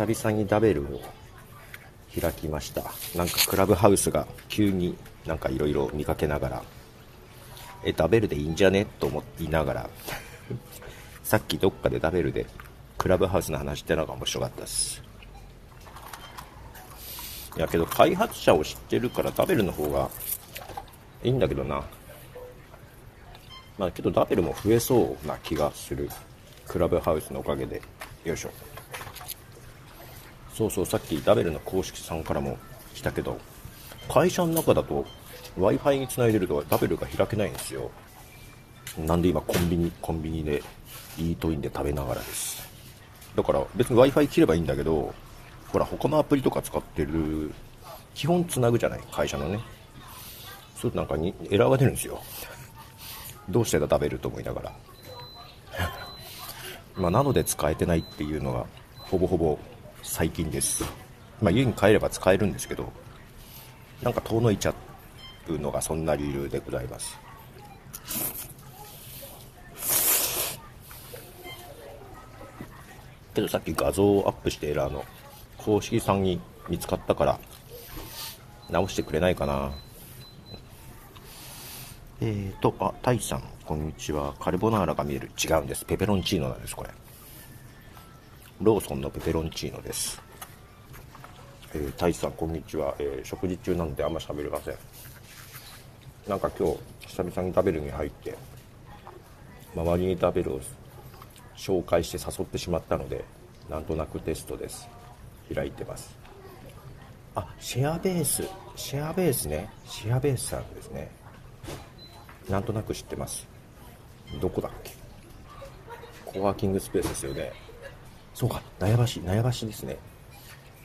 久々にダベルを開きました。なんかクラブハウスが急になんかいろいろ見かけながら、え、ダベルでいいんじゃね？と思いながら、さっきどっかでダベルでクラブハウスの話してのが面白かったです。いやけど開発者を知ってるからダベルの方がいいんだけどな。まあけどダベルも増えそうな気がする。クラブハウスのおかげで。よいしょ。そうそう、さっきダベルの公式さんからも来たけど、会社の中だと Wi-Fi につないでるとダベルが開けないんですよ。なんで今コンビニ、コンビニでイートインで食べながらです。だから別に Wi-Fi 切ればいいんだけど、ほら他のアプリとか使ってる、基本つなぐじゃない会社のね。そうなんかにエラーが出るんですよ。どうしてだ食べると思いながら。まあ、なので使えてないっていうのが、ほぼほぼ最近です。まあ、家に帰れば使えるんですけど、なんか遠のいちゃうのがそんな理由でございます。けどさっき画像をアップしてエラーの公式さんに見つかったから、直してくれないかな。えーと、あ、タイさん、こんにちは。カルボナーラが見える。違うんです。ペペロンチーノなんです、これ。ローソンのペペロンチーノです。えー、タイさん、こんにちは。えー食事中なのであんま喋れません。なんか今日、久々に食べるに入って、周りに食べるを紹介して誘ってしまったので、なんとなくテストです。開いてます。あ、シェアベース。シェアベースね。シェアベースさんですね。なんとなく知ってます。どこだっけ？コワーキングスペースですよね。そうか、納屋橋、納屋橋ですね。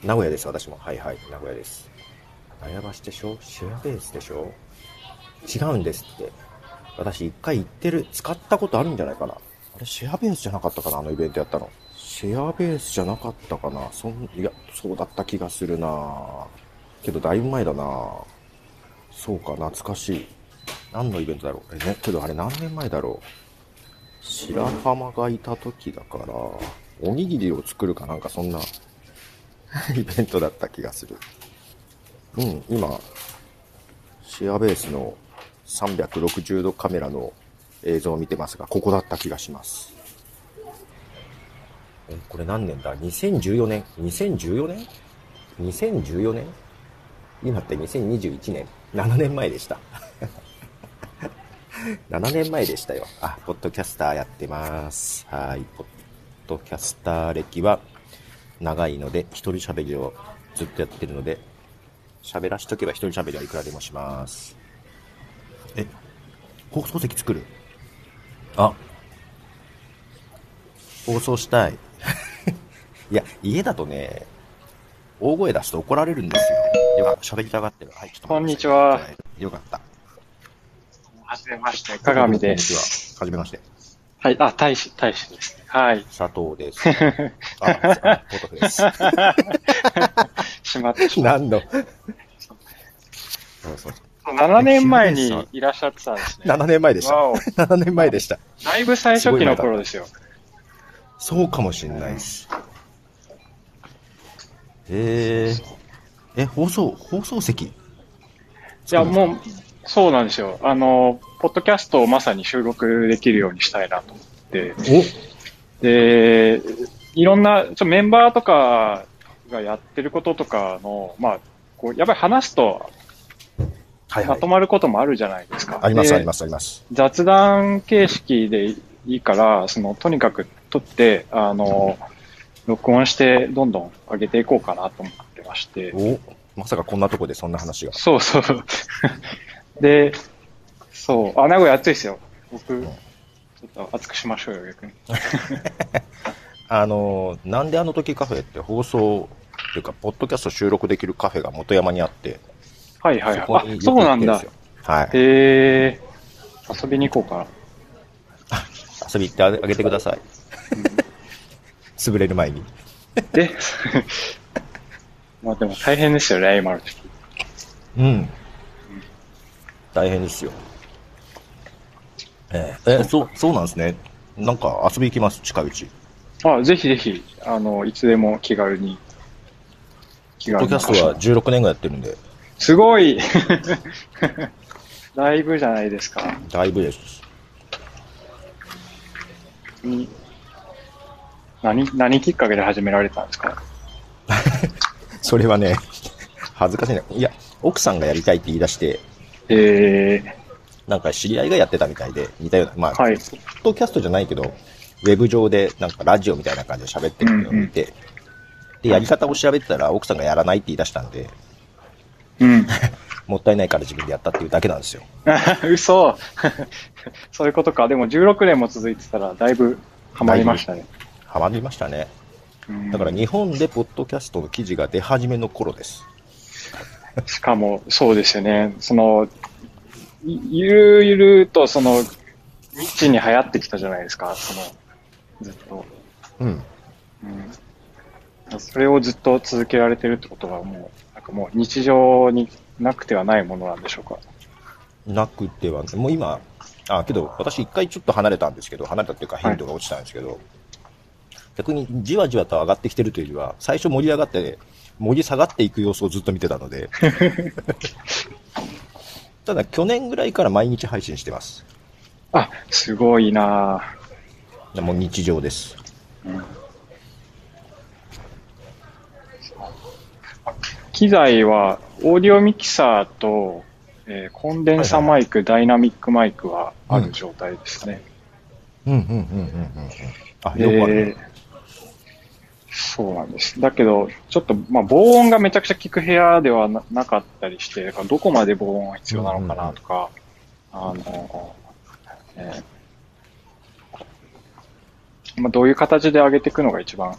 名古屋です、私も。はいはい、名古屋です。納屋橋でしょ？シェアベースでしょ？違うんですって。私一回行ってる、使ったことあるんじゃないかな。あれ、シェアベースじゃなかったかなあのイベントやったの。シェアベースじゃなかったかなそん、いや、そうだった気がするなけどだいぶ前だなそうか、懐かしい。何のイベントだろう？え、ね、けどあれ何年前だろう？白浜がいた時だから、おにぎりを作るかなんかそんなイベントだった気がする。うん、今、シェアベースの360度カメラの映像を見てますが、ここだった気がします。え、これ何年だ ?2014 年 ?2014 年 ?2014 年？今って2021年 ?7 年前でした。7年前でしたよ。あ、ポッドキャスターやってます。はい。ドキャスター歴は長いので、一人喋りをずっとやってるので、喋らしとけば一人喋りはいくらでもします。え、放送席作る？あ、放送したい。いや、家だとね、大声出すと怒られるんですよ。よかった、喋りたがってる。はい、ちょっとこんにちは。よかった。はじめまして、鏡でこんにちす。は。はじめまして。はい、あ、大使、大使ですね。はい。佐藤です。あ、あポトフです。しまってしまっ何の？そうそう。た。7年前にいらっしゃってたんですね。7年前でした。わお7年前でした。だいぶ最初期の頃ですよ。そうかもしんないです。へえ。え、放送、放送席？いや、もう、そうなんですよ。あの、ポッドキャストをまさに収録できるようにしたいなと思って。おで、いろんな、ちょメンバーとかがやってることとかの、まあ、こう、やっぱり話すとまと。まることもあるじゃないですか。ありますでありますあります。雑談形式でいいから、その、とにかく撮って、あの、録音してどんどん上げていこうかなと思ってまして。おまさかこんなとこでそんな話が。そうそう。で、そう、あ、名古屋暑いですよ。僕、んちょっと熱くしましょうよ、逆に。あの、なんであの時カフェって放送、っていうか、ポッドキャスト収録できるカフェが元山にあって、はいはいはい。あ、そうなんだ。はい。へえー、遊びに行こうかな。遊び行ってあげてください。潰れる前に。で、まあでも大変ですよ、ライマル時。うん。大変ですよ。えええ、そう、そうなんですね。なんか遊び行きます、近いうち。あ、ぜひぜひ、あの、いつでも気軽に気ポッドキャストは16年ぐらいやってるんで、すごいだいぶじゃないですか。だいぶです。に何、何きっかけで始められたんですか？それはね、恥ずかしいね。いや、奥さんがやりたいって言い出して、えなんか知り合いがやってたみたいで、似たような、まあ、はいポッドキャストじゃないけど、ウェブ上でなんかラジオみたいな感じで喋ってるのを見て、で、やり方を調べてたら奥さんがやらないって言い出したんで、ー、うん。もったいないから自分でやったっていうだけなんですよ。嘘 そういうことか。でも16年も続いてたらだいぶハマりましたね。ハマりましたね。うんだから日本でポッドキャストの記事が出始めの頃です。しかも、そうですよね。その、いゆるゆると、その、ニッチに流行ってきたじゃないですか。その、ずっと。うん。うん。それをずっと続けられてるってことはもう、なんかもう日常になくてはないものなんでしょうか。なくては、もう今、あ、けど私一回ちょっと離れたんですけど、離れたっていうか頻度が落ちたんですけど、逆にじわじわと上がってきてるというよりは、最初盛り上がって、盛り下がっていく様子をずっと見てたので、ただ去年ぐらいから毎日配信してます。あ、すごいなぁ。もう日常です。機材は、オーディオミキサーと、えーコンデンサマイク、ダイナミックマイクはある状態ですね。うんうんうんうんうんうん。あ、両方あるね。えーそうなんです。だけど、ちょっと、まあ、防音がめちゃくちゃ効く部屋ではななかったりして、どこまで防音が必要なのかなとか、あの、えーまあ、どういう形で上げていくのが一番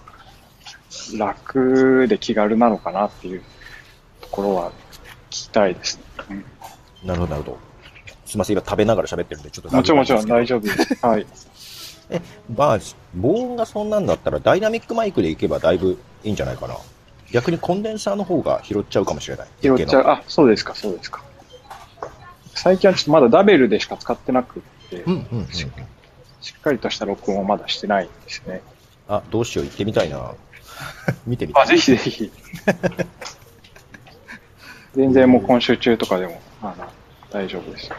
楽で気軽なのかなっていうところは聞きたいですね。うんなるほど、なるほど。すみません、今食べながら喋ってるんで、ちょっともちろんもちろん大丈丈夫です。はい。え、まあ、防音がそんなんだったら、ダイナミックマイクでいけばだいぶいいんじゃないかな。逆にコンデンサーの方が拾っちゃうかもしれない。拾っちゃう。あ、そうですか、そうですか。最近はちょっとまだダベルでしか使ってなくって、うんうんうんうん。しっかりとした録音をまだしてないんですね。あ、どうしよう、行ってみたいな。見てみたい。あ、ぜひぜひ。全然もう今週中とかでも、あの、大丈夫です。あ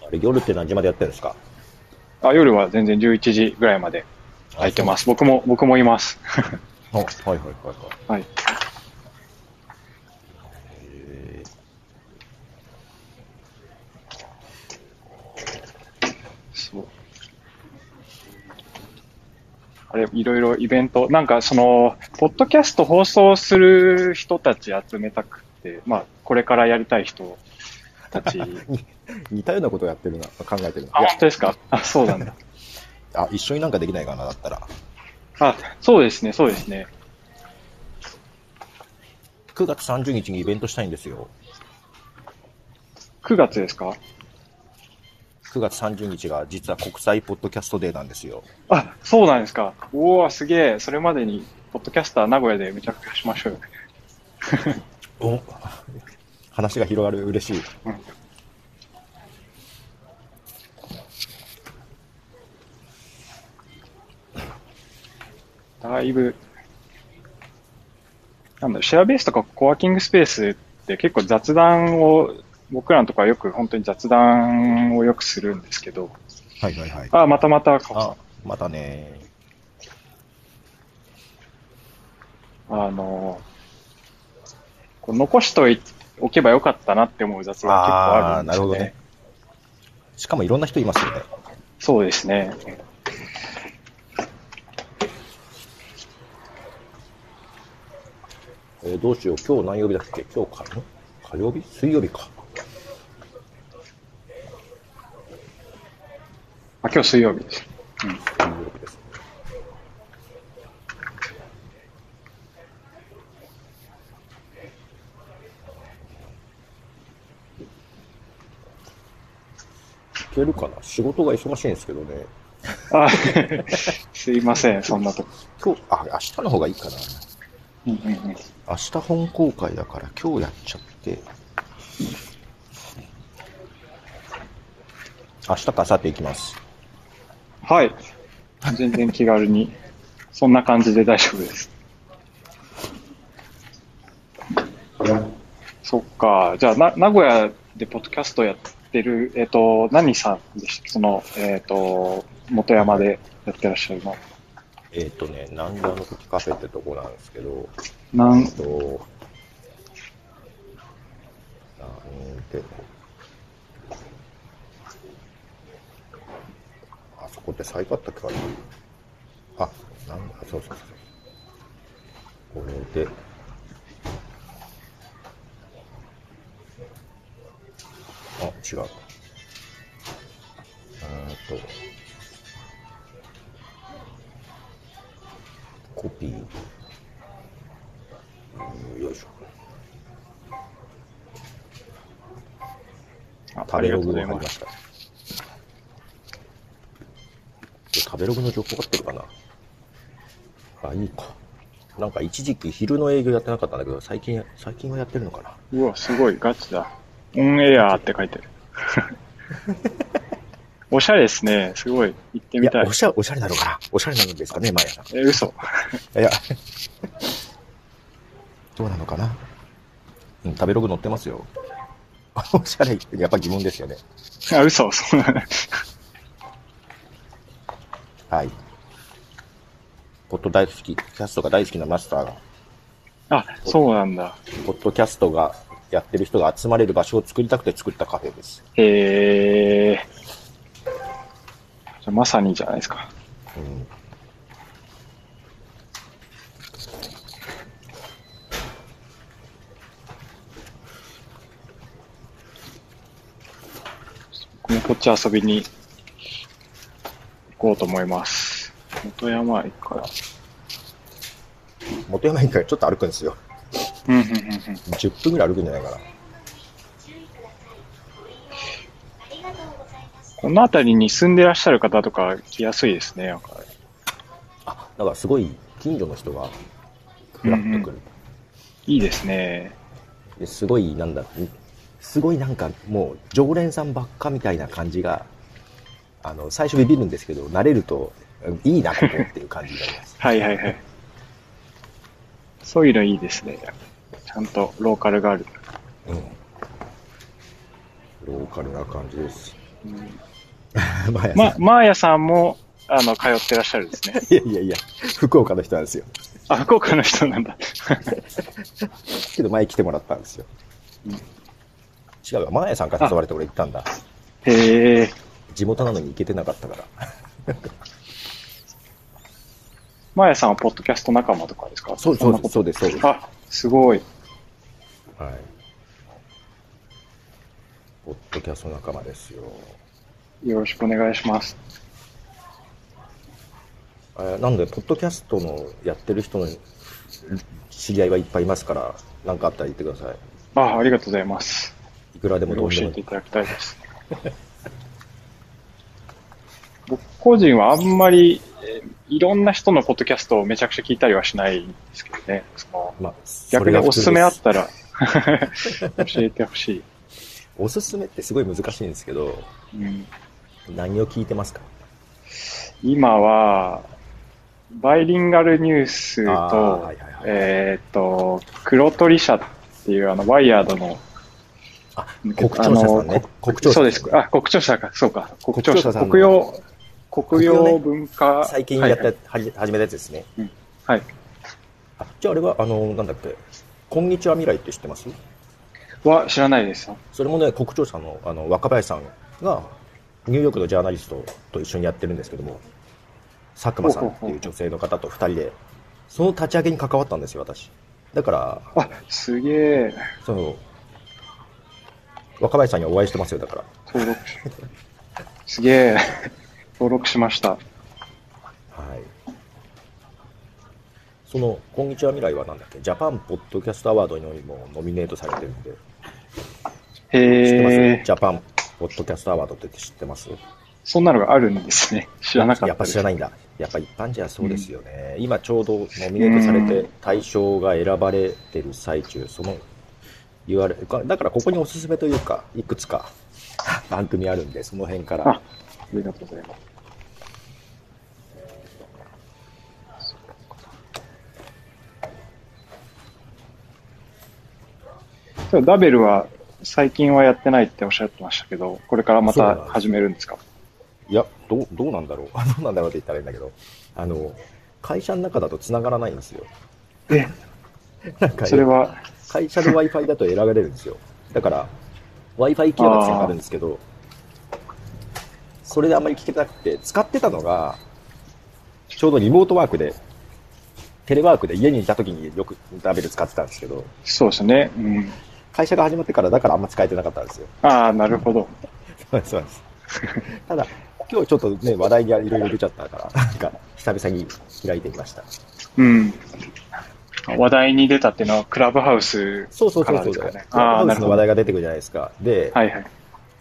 れ夜って何時までやってるんですか？あ、夜は全然11時ぐらいまで空いてます。僕も、僕もいます。あ はいはいはいはい。はい。えそう。あれ、いろいろイベント、なんかその、ポッドキャスト放送する人たち集めたくて、まあ、これからやりたい人たち。ー 似たようなことをやってるな、考えてるな。あ、本当ですか？あ、そうなんだ。あ、一緒になんかできないかな、だったら。あ、そうですね、そうですね。9月30日にイベントしたいんですよ。9月ですか？9月30日が実は国際ポッドキャストデーなんですよ。あ、そうなんですか。おおすげえ。それまでに、ポッドキャスター名古屋でめちゃくちゃしましょうよね。お話が広がる、嬉しい。だいぶ、なんだろう、シェアベースとかコワーキングスペースって結構雑談を、僕らのところはよく本当に雑談をよくするんですけど、はいはいはい。あ、またまた、カオさんあ、またね。あの、こう残しといおけばよかったなって思う雑談結構あるんですよね。なるほどねしかもいろんな人いますよね。そうですね。えーどうしよう、今日何曜日だっけ？今日か、ん火曜日？水曜日か。あ、今日水曜日です。水曜日です。いけるかな？仕事が忙しいんですけどね。あ、すいません、そんなとこ。今日、あ、明日の方がいいかな。うんうんうん。明日本公開だから今日やっちゃって。明日か明後日行きます。はい。全然気軽に。そんな感じで大丈夫です。そっか。じゃあ、な、名古屋でポッドキャストやってる、えっ、と、何さんでしたその、えっ、と、元山でやってらっしゃるの。えっ、とね、なんであの時カフェってとこなんですけど、なんえっ、と、なんて、あそこって最高だったっけかな？あ、なんだ、そうそうそう。これで、あ、違う。うーんと、コピー。うんよいしょ。あ食べログが入りますした。食べログの情報合ってるかな？あ、いいか。なんか一時期昼の営業やってなかったんだけど、最近、最近はやってるのかな？うわ、すごい、ガチだ。オンエアって書いてる。おしゃれですね。すごい。行ってみたい、。おしゃ、おしゃれなのかな？おしゃれなんですかね、マヤさん。え、嘘。いや、どうなのかな？うん、食べログ載ってますよ。おしゃれやっぱ疑問ですよね。あ、嘘。そうはい。ポッド大好き、キャストが大好きなマスターが、あ、そうなんだ。ポッドキャストがやってる人が集まれる場所を作りたくて作ったカフェです。へえ。じゃあまさにじゃないですか。うん。僕もこっち遊びに行こうと思います。元山駅から。元山駅からちょっと歩くんですよ。うん、うん、うん、うん。10分ぐらい歩くんじゃないかな。この辺りに住んでらっしゃる方とか来やすいですね。なんかあ、だからすごい近所の人がフラッと来る。いいですね。ですごい、なんだ、すごいなんかもう常連さんばっかみたいな感じが、あの、最初ビビるんですけど、慣れると、いいな、ここっていう感じになります。はいはいはい。そういうのいいですね。ちゃんとローカルがある。うん。ローカルな感じです。うん まあやま、マーヤさんも、あの、通ってらっしゃるんですね。いやいやいや、福岡の人なんですよ。あ、福岡の人なんだ。けど前来てもらったんですよ。うん違うわ、マーヤさんから誘われて俺行ったんだ。へえ。地元なのに行けてなかったから。マーヤさんはポッドキャスト仲間とかですか？そうそうです、んなことそうです、そうです。あ、すごい。はい。ポッドキャスト仲間ですよ。よろしくお願いします。えーなんで、ポッドキャストのやってる人の知り合いはいっぱいいますから、何かあったら言ってください。あ、ありがとうございます。いくらでもどうでも教えてい。ただきたいです。僕個人はあんまり、えーいろんな人のポッドキャストをめちゃくちゃ聞いたりはしないんですけどね。そのまあ、逆におすすめあっそたら 教えてほしい。おすすめってすごい難しいんですけど、うん、何を聞いてますか？今は、バイリンガルニュースと、はいはいはいえーっと、黒鳥社っていうあの、ワイヤードの、あ、国庁舎さんね。国庁舎そうです。あ、国庁舎か、そうか。国庁舎、国用、国用文化。最近やった、はいはじ始めたやつですね。はい。あ、じゃああれは、あの、なんだっけ、こんにちは未来って知ってます？は、知らないです。それもね、国庁舎のあの若林さんが、ニューヨークのジャーナリストと一緒にやってるんですけども、佐久間さんっていう女性の方と二人で、その立ち上げに関わったんですよ、私。だから、あ、すげえ。その、若林さんにはお会いしてますよ、だから。登録し、すげえ。登録しました。はい。その、こんにちは未来はなんだっけ、ジャパンポッドキャストアワードにもノミネートされてるんで、知ってます、へえ。ジャパンポッドキャストアワードって知ってます？そんなのがあるんですね。知らなかったやっぱ知らい。ないんだ。やっぱ一般じゃそうですよね。今ちょうどノミネートされて対象が選ばれてる最中、その、言われ、だからここにおすすめというか、いくつか 番組あるんで、その辺かあ、らありがとうございます。そうダベルは最近はやってないっておっしゃってましたけど、これからまた始めるんですか？いや、どう、どうなんだろう。あ どうなんだろうって言ったらいいんだけど、あの、会社の中だと繋がらないんですよ。え、なんか、それは、会社の Wi-Fi だと選ばれるんですよ。だから、Wi-Fi 機能が繋がるんですけど、それであんまり聞けなくて、使ってたのが、ちょうどリモートワークで、テレワークで家にいた時によくダベル使ってたんですけど、そうですね。うん。会社が始まってからだからあんま使えてなかったんですよ。ああ、なるほど。そうです、そうです。ただ、今日ちょっとね、話題がいろいろ出ちゃったから、なんか、久々に開いてみました。うん。話題に出たっていうのは、クラブハウスそうそうそうそう。クラブハウスの話題が出てくるじゃないですか。で、はい。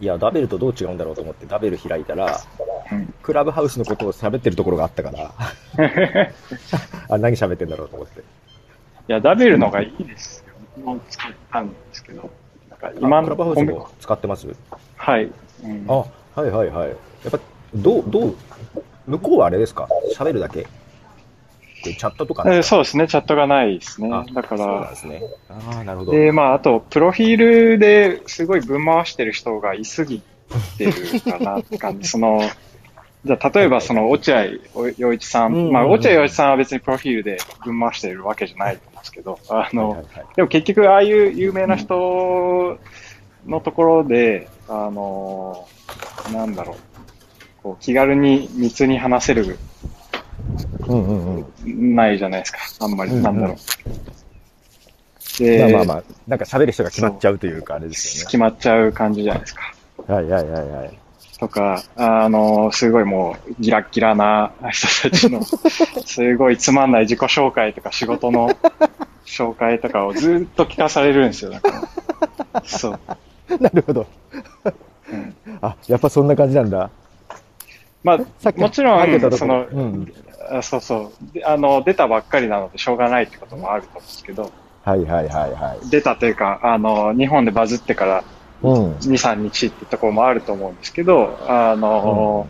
いや、ダベルとどう違うんだろうと思ってダベル開いたら、うんクラブハウスのことを喋ってるところがあったから、あ、何喋ってんだろうと思って。いや、ダベルのがいいですも使ったんですけど。なんか今あクラブハウスのも使ってます？はい。うんあ、はいはいはい。やっぱ、どう、どう、向こうはあれですか？喋るだけこれチャットとかえそうですね、チャットがないですねあ。だからで、すね。ああ、なるほど。で、まあ、あと、プロフィールですごい分回してる人がいすぎてるかなって感じ。その、じゃあ、例えば、その、落合陽一さうんまあ、落合陽一さんは別にプロフィールで分回してるわけじゃないと思うんですけど、あのはいはい、はいでも結局、ああいう有名な人のところで、あの、なんだろう、こう気軽に密に話せる、うんうんうん。ないじゃないですか。あんまり、うんうんなんだろう。まで、あまあまあ、なんか喋る人が決まっちゃうというか、あれですよ決まっちゃう感じじゃないですか。ね。はいはいはいはい。とか、あの、すごいもう、ギラッギラな人たちの、すごいつまんない自己紹介とか仕事の紹介とかをずっと聞かされるんですよ。だからそう。なるほど。うんあ、やっぱそんな感じなんだ。まあ、もちろん、その、うん。あそうそうであの、出たばっかりなのでしょうがないってこともあると思うんですけど、はいはいはいはい。出たというか、あの、日本でバズってからうん。2、3日ってところもあると思うんですけど、あの、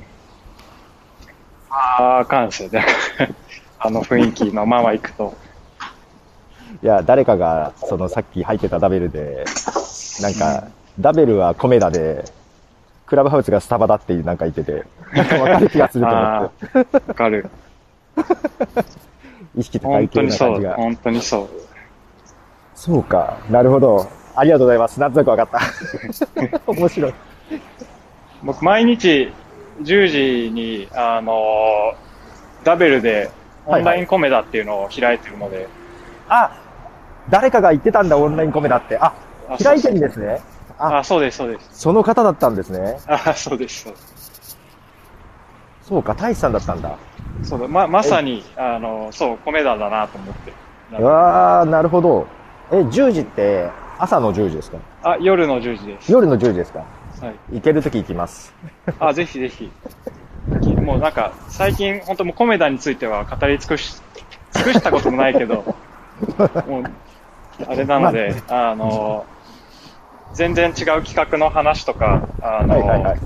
ああ、感性で、あの雰囲気のまま行くと、いや、誰かが、そのさっき入ってたダベルで、なんか、ダベルはコメダで、クラブハウスがスタバだってなんか言ってて、なんかわかる気がすると思あって、あ、わかる。意識高本い系当にそう、な感じが。本当にそう。そうか。なるほど。ありがとうございます。なんとなくわかった。面白い。僕、毎日10時に、あの、ダベルでオンラインコメダっていうのを開いてるので、あ、誰かが言ってたんだ、オンラインコメだって。あ、あ開いてるんですね。あ、あ、そうです、そうです。その方だったんですね。あ、そうです、そうです。そうか、大志さんだったんだ。そうだ、ま、まさに、あの、そう、コメダだなと思って。うわー、なるほど。え、10時って、朝の10時ですか？あ、夜の10時です。夜の10時ですか？はい。行けるとき行きます。あ、ぜひぜひ。もうなんか、最近、本当もうコメダについては語り尽くし、尽くしたこともないけど、もう、あれなので、あの、全然違う企画の話とか、あの、はいはいはい。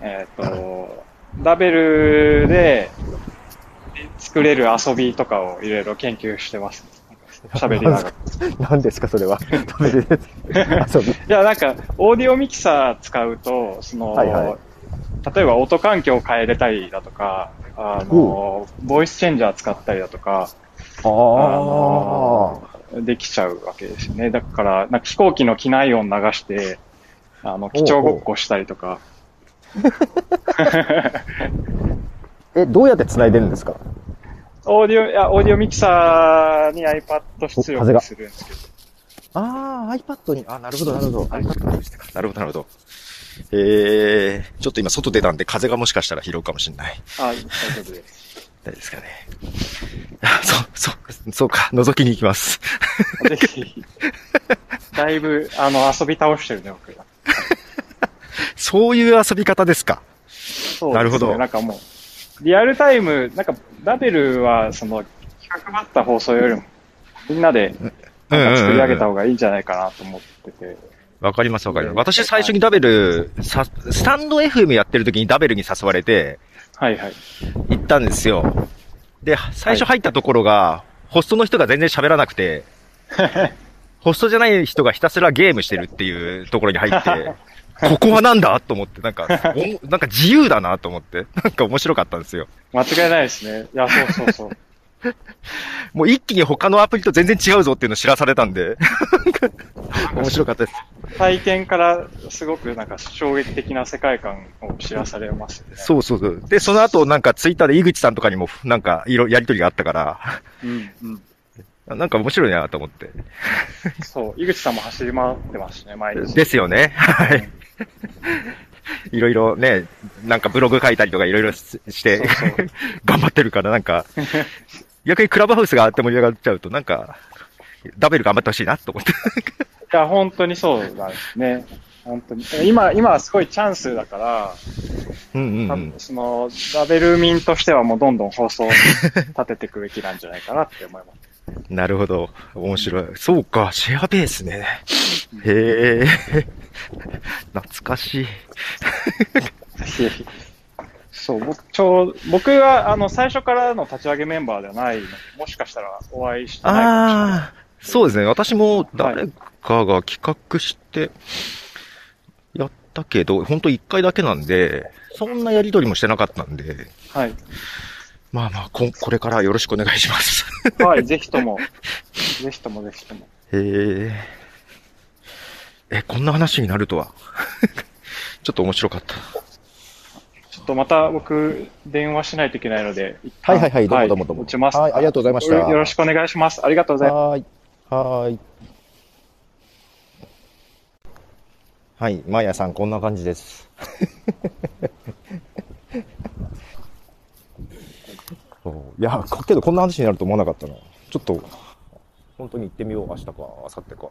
えっ、と、ラベルで作れる遊びとかをいろいろ研究してます。喋りながら。い何ですか、それは。食べれる。遊び。や、なんか、オーディオミキサー使うと、その、はいはい例えば音環境を変えれたりだとか、あの、ボイスチェンジャー使ったりだとか、あできちゃうわけですよね。だから、なんか飛行機の機内音流して、あの、基調ごっこしたりとか、え、どうやって繋いでるんですか？オーディオ、いや、オーディオミキサーに iPad 出力するんですけど。ああ、iPad に、あ、なるほど、なるほど。iPad にしてか。なるほど、なるほど。えー、ちょっと今外出たんで風がもしかしたら拾うかもしれない。あ、大丈夫です。大丈夫ですかね。あ、そう、そう、そうか、覗きに行きます。ぜひ。だいぶ、あの、遊び倒してるね、僕が。そういう遊び方ですか。そうですねなるほどなんかもう、リアルタイム、なんか、ラベルは、その、企画ばった放送よりも、みんなで、なんか作り上げた方がいいんじゃないかなと思ってて。わかります、わかります。私最初にダベル、さ、スタンド FM やってる時にダベルに誘われて、はいはい。行ったんですよ。で、最初入ったところが、ホストの人が全然喋らなくて、ホストじゃない人がひたすらゲームしてるっていうところに入って、ここはなんだと思って、なんか、おなんか自由だなと思って、なんか面白かったんですよ。間違いないですね。いや、そうそうそう。もう一気に他のアプリと全然違うぞっていうのを知らされたんで、面白かったです。体験からすごくなんか衝撃的な世界観を知らされますよね。そうそうそう。で、その後なんかツイッターで井口さんとかにもなんかいろやりとりがあったから、うん、うん。なんか面白いなと思って。そう、井口さんも走り回ってますしね、毎日。ですよね。はい。いろいろね、なんかブログ書いたりとかいろいろしして 頑張ってるからなんか、逆にクラブハウスがあって盛り上がっちゃうとなんか、ダベル頑張ってほしいなと思って。いや、本当にそうなんですね。本当に。今、今はすごいチャンスだから、うんうん。その、ラベル民としてはもうどんどん放送を立てていくべきなんじゃないかなって思います。なるほど。面白い。そうか、シェアベースね。へえ。懐かしい。そう、僕、ちょう、僕は、あの、最初からの立ち上げメンバーではないので、もしかしたらお会いしてないかもしれない。ああ、そうですね。私も誰かが企画して、やったけど、本当一回だけなんで、そんなやりとりもしてなかったんで、はい。まあまあ、ここれからよろしくお願いします。はい、ぜひとも、ぜひともぜひとも。へえ。え、こんな話になるとは？ちょっと面白かった。ちょっとまた僕、電話しないといけないので、はいはいはいどうもどうもどうも打ちます。はいありがとうございましたよろしくお願いします。ありがとうございます。はーい。はーい。はい、マーヤさん、こんな感じです。いや、けどこんな話になると思わなかったな。ちょっと、本当に行ってみよう、明日か、明後日か。